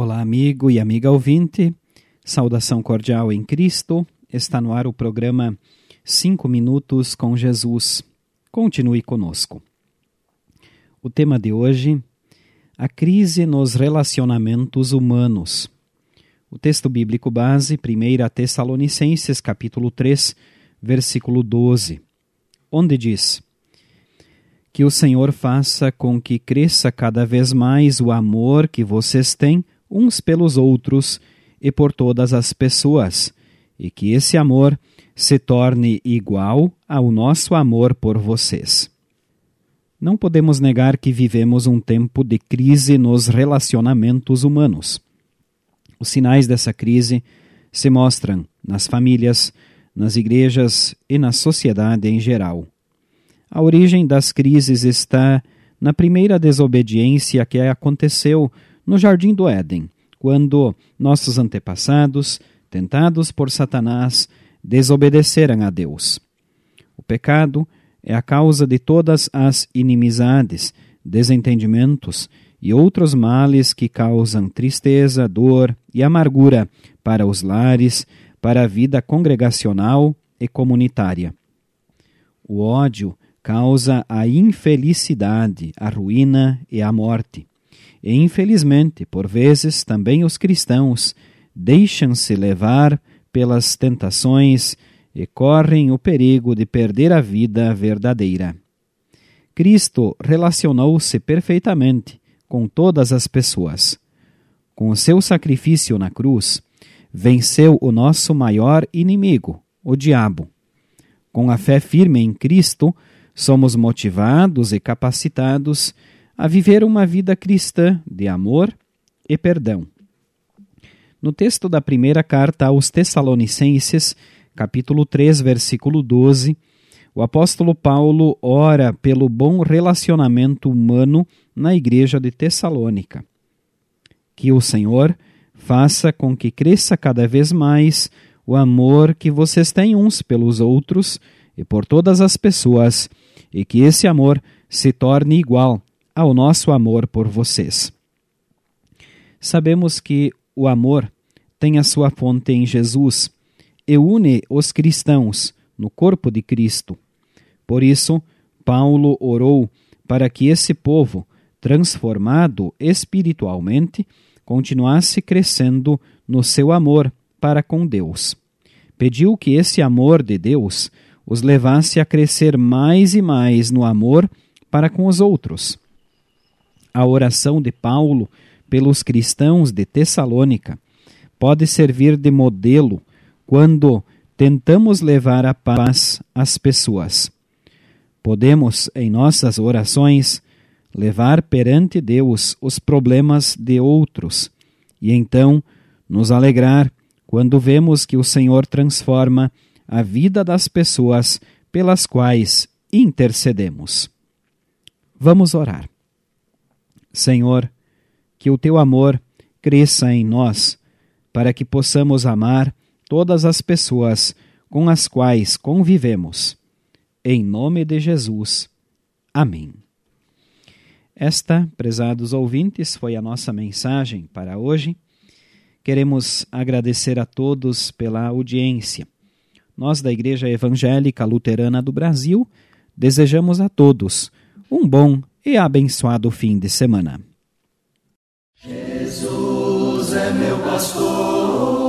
Amigo e amiga ouvinte, saudação cordial em Cristo. Está no ar o programa Cinco Minutos com Jesus. Continue conosco. O tema de hoje: a crise nos relacionamentos humanos. O texto bíblico base, 1 Tessalonicenses, capítulo 3, versículo 12, onde diz: Que o Senhor faça com que cresça cada vez mais o amor que vocês têm uns pelos outros e por todas as pessoas, e que esse amor se torne igual ao nosso amor por vocês. Não podemos negar que vivemos um tempo de crise nos relacionamentos humanos. Os sinais dessa crise se mostram nas famílias, nas igrejas e na sociedade em geral. A origem das crises está na primeira desobediência que aconteceu no Jardim do Éden, quando nossos antepassados, tentados por Satanás, desobedeceram a Deus. O pecado é a causa de todas as inimizades, desentendimentos e outros males que causam tristeza, dor e amargura para os lares, para a vida congregacional e comunitária. O ódio causa a infelicidade, a ruína e a morte. E infelizmente, por vezes, também os cristãos deixam-se levar pelas tentações e correm o perigo de perder a vida verdadeira. Cristo relacionou-se perfeitamente com todas as pessoas. Com o seu sacrifício na cruz, venceu o nosso maior inimigo, o diabo. Com a fé firme em Cristo, somos motivados e capacitados a viver uma vida cristã de amor e perdão. No texto da primeira carta aos Tessalonicenses, capítulo 3, versículo 12, o apóstolo Paulo ora pelo bom relacionamento humano na igreja de Tessalônica. Que o Senhor faça com que cresça cada vez mais o amor que vocês têm uns pelos outros e por todas as pessoas, e que esse amor se torne igual ao nosso amor por vocês. Sabemos que o amor tem a sua fonte em Jesus e une os cristãos no corpo de Cristo. Por isso, Paulo orou para que esse povo, transformado espiritualmente, continuasse crescendo no seu amor para com Deus. Pediu que esse amor de Deus os levasse a crescer mais e mais no amor para com os outros a oração de Paulo pelos cristãos de Tessalônica pode servir de modelo quando tentamos levar a paz às pessoas. Podemos, em nossas orações, levar perante Deus os problemas de outros e então nos alegrar quando vemos que o Senhor transforma a vida das pessoas pelas quais intercedemos. Vamos orar. Senhor, que o teu amor cresça em nós, para que possamos amar todas as pessoas com as quais convivemos. Em nome de Jesus. Amém. Esta, prezados ouvintes, foi a nossa mensagem para hoje. Queremos agradecer a todos pela audiência. Nós, da Igreja Evangélica Luterana do Brasil, desejamos a todos um bom e abençoado fim de semana. Jesus é meu pastor